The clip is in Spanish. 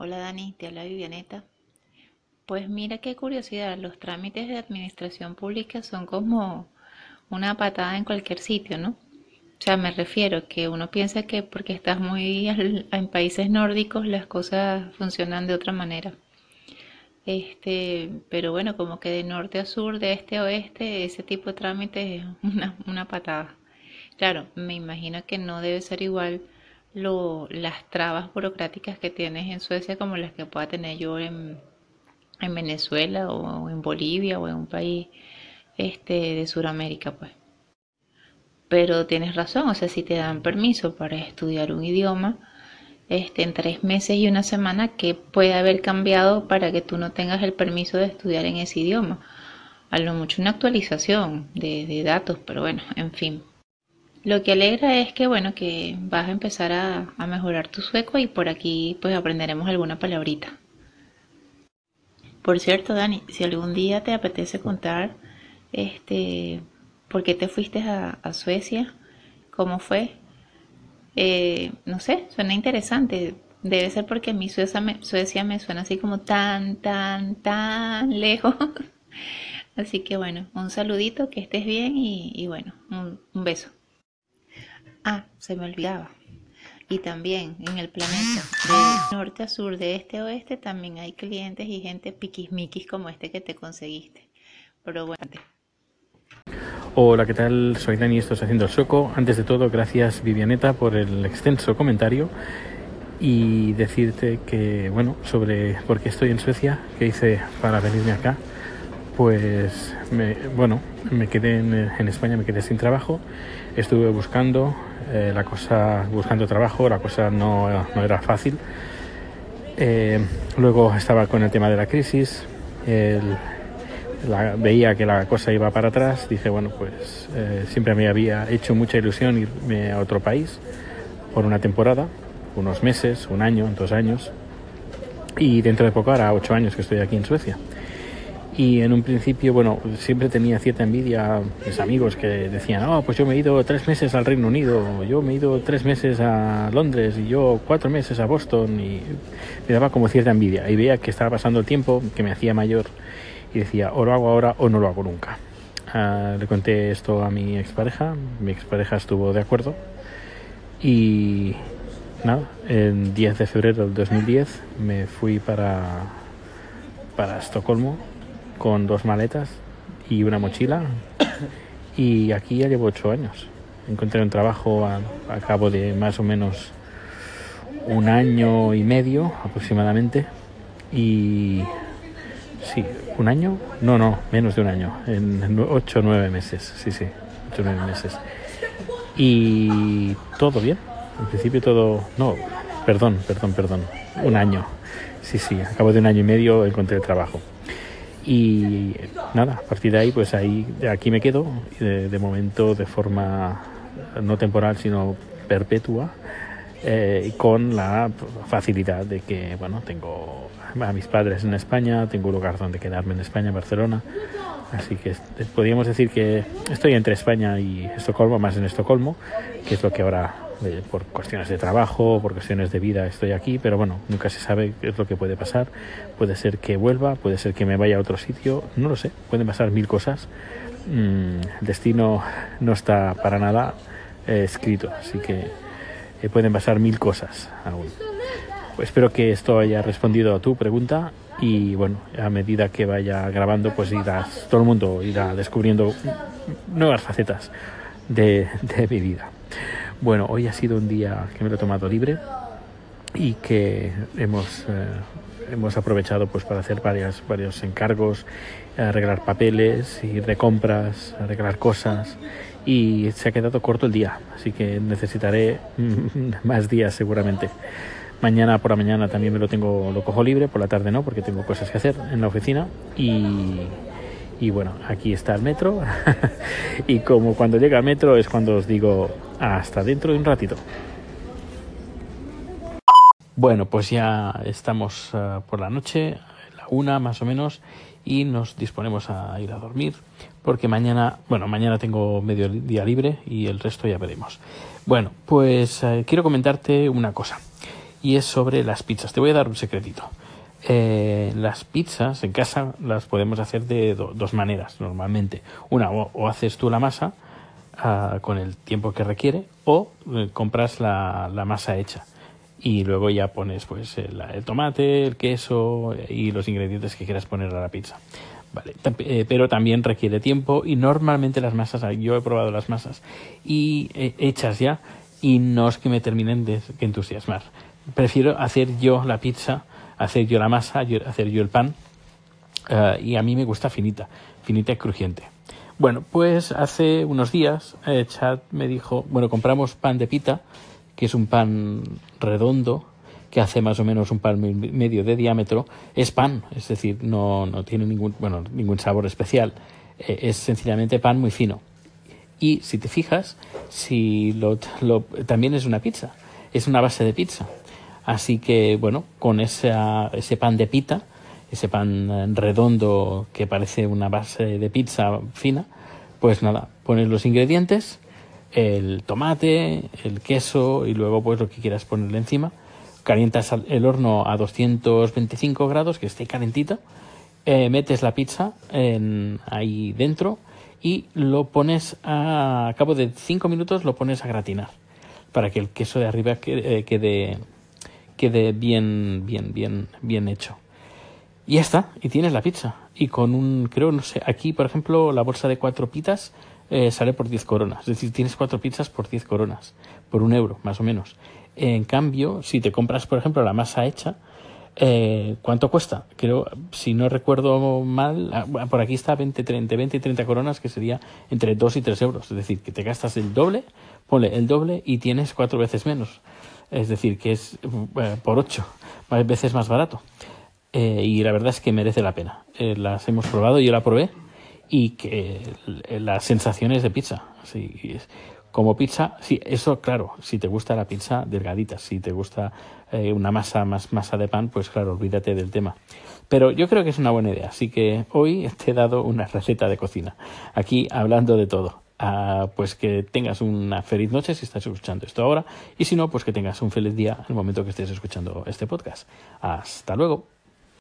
Hola Dani, te habla Vivianeta. Pues mira qué curiosidad, los trámites de administración pública son como una patada en cualquier sitio, ¿no? O sea, me refiero que uno piensa que porque estás muy en países nórdicos las cosas funcionan de otra manera. Este, pero bueno, como que de norte a sur, de este a oeste, ese tipo de trámite es una patada. Claro, me imagino que no debe ser igual lo, las trabas burocráticas que tienes en Suecia como las que pueda tener yo en, en Venezuela o en Bolivia o en un país este, de Sudamérica, pues. Pero tienes razón, o sea, si te dan permiso para estudiar un idioma, este, en tres meses y una semana, ¿qué puede haber cambiado para que tú no tengas el permiso de estudiar en ese idioma? A lo mucho una actualización de, de datos, pero bueno, en fin. Lo que alegra es que, bueno, que vas a empezar a, a mejorar tu sueco y por aquí pues aprenderemos alguna palabrita. Por cierto, Dani, si algún día te apetece contar, este, por qué te fuiste a, Suecia, cómo fue, eh, no sé, suena interesante. Debe ser porque mí Suecia me, Suecia me suena así como tan, tan, tan lejos. Así que bueno, un saludito, que estés bien y, bueno, un beso. Ah, se me olvidaba. Y también en el planeta, de norte a sur, de este a oeste, también hay clientes y gente piquismiquis como este que te conseguiste. Pero bueno. Hola, ¿qué tal? Soy Dani, esto es Haciendo el Sueco. Antes de todo, gracias Vivianeta por el extenso comentario y decirte que, bueno, sobre por qué estoy en Suecia, qué hice para venirme acá. Pues, me, bueno, me quedé en, España, me quedé sin trabajo, estuve buscando eh, la cosa, buscando trabajo, la cosa no, era fácil. Eh, luego estaba con el tema de la crisis, veía que la cosa iba para atrás, dije, bueno, pues eh, siempre me había hecho mucha ilusión irme a otro país por una temporada, unos meses, un año, dos años, y dentro de poco hará ocho años que estoy aquí en Suecia. Y en un principio, bueno, siempre tenía cierta envidia mis amigos que decían, oh, pues yo me he ido tres meses al Reino Unido, yo me he ido tres meses a Londres y yo cuatro meses a Boston y me daba como cierta envidia. Y veía que estaba pasando el tiempo, que me hacía mayor y decía, o lo hago ahora o no lo hago nunca. Uh, le conté esto a mi expareja, mi expareja estuvo de acuerdo y nada, el 10 de febrero del 2010 me fui para, para Estocolmo con dos maletas y una mochila. Y aquí ya llevo ocho años. Encontré un trabajo a, cabo de más o menos un año y medio aproximadamente. Y sí, un año, no, no, menos de un año, en ocho o nueve meses, sí, sí, ocho o nueve meses. Y todo bien, en principio todo, no, perdón, perdón, perdón, un año, sí, sí, a cabo de un año y medio encontré el trabajo. Y nada, a partir de ahí, pues ahí, aquí me quedo, de, momento de forma no temporal, sino perpetua, eh, con la facilidad de que, bueno, tengo a mis padres en España, tengo un lugar donde quedarme en España, Barcelona. Así que podríamos decir que estoy entre España y Estocolmo, más en Estocolmo, que es lo que ahora, eh, por cuestiones de trabajo, por cuestiones de vida, estoy aquí, pero bueno, nunca se sabe qué es lo que puede pasar. Puede ser que vuelva, puede ser que me vaya a otro sitio, no lo sé, pueden pasar mil cosas. Mm, el destino no está para nada eh, escrito, así que eh, pueden pasar mil cosas aún. Pues espero que esto haya respondido a tu pregunta y bueno, a medida que vaya grabando, pues irás, todo el mundo irá descubriendo nuevas facetas de, de mi vida. Bueno, hoy ha sido un día que me lo he tomado libre y que hemos, eh, hemos aprovechado pues para hacer varias, varios encargos, arreglar papeles, ir de compras, arreglar cosas y se ha quedado corto el día, así que necesitaré más días seguramente. Mañana por la mañana también me lo tengo, lo cojo libre, por la tarde no, porque tengo cosas que hacer en la oficina y, y bueno, aquí está el metro y como cuando llega el metro es cuando os digo hasta dentro de un ratito. Bueno, pues ya estamos uh, por la noche, la una más o menos, y nos disponemos a ir a dormir, porque mañana, bueno, mañana tengo medio día libre y el resto ya veremos. Bueno, pues uh, quiero comentarte una cosa y es sobre las pizzas. Te voy a dar un secretito. Eh, las pizzas en casa las podemos hacer de dos maneras normalmente. Una, o, haces tú la masa ah, con el tiempo que requiere, o eh, compras la, masa hecha y luego ya pones pues el, tomate, el queso y los ingredientes que quieras poner a la pizza. Vale, eh, pero también requiere tiempo y normalmente las masas, yo he probado las masas y hechas ya y no es que me terminen de entusiasmar. Prefiero hacer yo la pizza hacer yo la masa, hacer yo el pan. Eh, y a mí me gusta finita, finita y crujiente. Bueno, pues hace unos días eh, Chad me dijo, bueno, compramos pan de pita, que es un pan redondo, que hace más o menos un pan medio de diámetro. Es pan, es decir, no, no tiene ningún, bueno, ningún sabor especial. Eh, es sencillamente pan muy fino. Y si te fijas, si lo, también es una pizza, es una base de pizza. Así que, bueno, con ese pan de pita, ese pan eh, redondo que parece una base de pizza fina, pues nada, pones los ingredientes, el tomate, el queso y luego pues lo que quieras ponerle encima. Calientas el horno a 225 grados, que esté calentito. Eh, metes la pizza ahí dentro y lo pones a, cabo de 5 minutos lo pones a gratinar para que el queso de arriba quede, eh, quede quede bien, bien, bien, bien hecho. Y ya está, y tienes la pizza. Y con un, creo, no sé, aquí, por ejemplo, la bolsa de cuatro pizzas eh, sale por 10 coronas. Es decir, tienes cuatro pizzas por 10 coronas, por un euro, más o menos. En cambio, si te compras, por ejemplo, la masa hecha, eh, ¿cuánto cuesta? Creo, si no recuerdo mal, ah, por aquí está 20, 30, 20 y 30 coronas, que sería entre 2 y 3 euros. Es decir, que te gastas el doble, ponle el doble y tienes cuatro veces menos es decir, que es eh, por ocho veces más barato. Eh, y la verdad es que merece la pena. Eh, las hemos probado, yo la probé y que las sensaciones de pizza. como pizza, sí, eso claro, si te gusta la pizza delgadita, si te gusta una masa más masa de pan, pues claro, olvídate del tema. Pero yo creo que es una buena idea, así que hoy te he dado una receta de cocina, aquí hablando de todo pues que tengas una feliz noche si estás escuchando esto ahora y si no, pues que tengas un feliz día en el momento que estés escuchando este podcast. Hasta luego.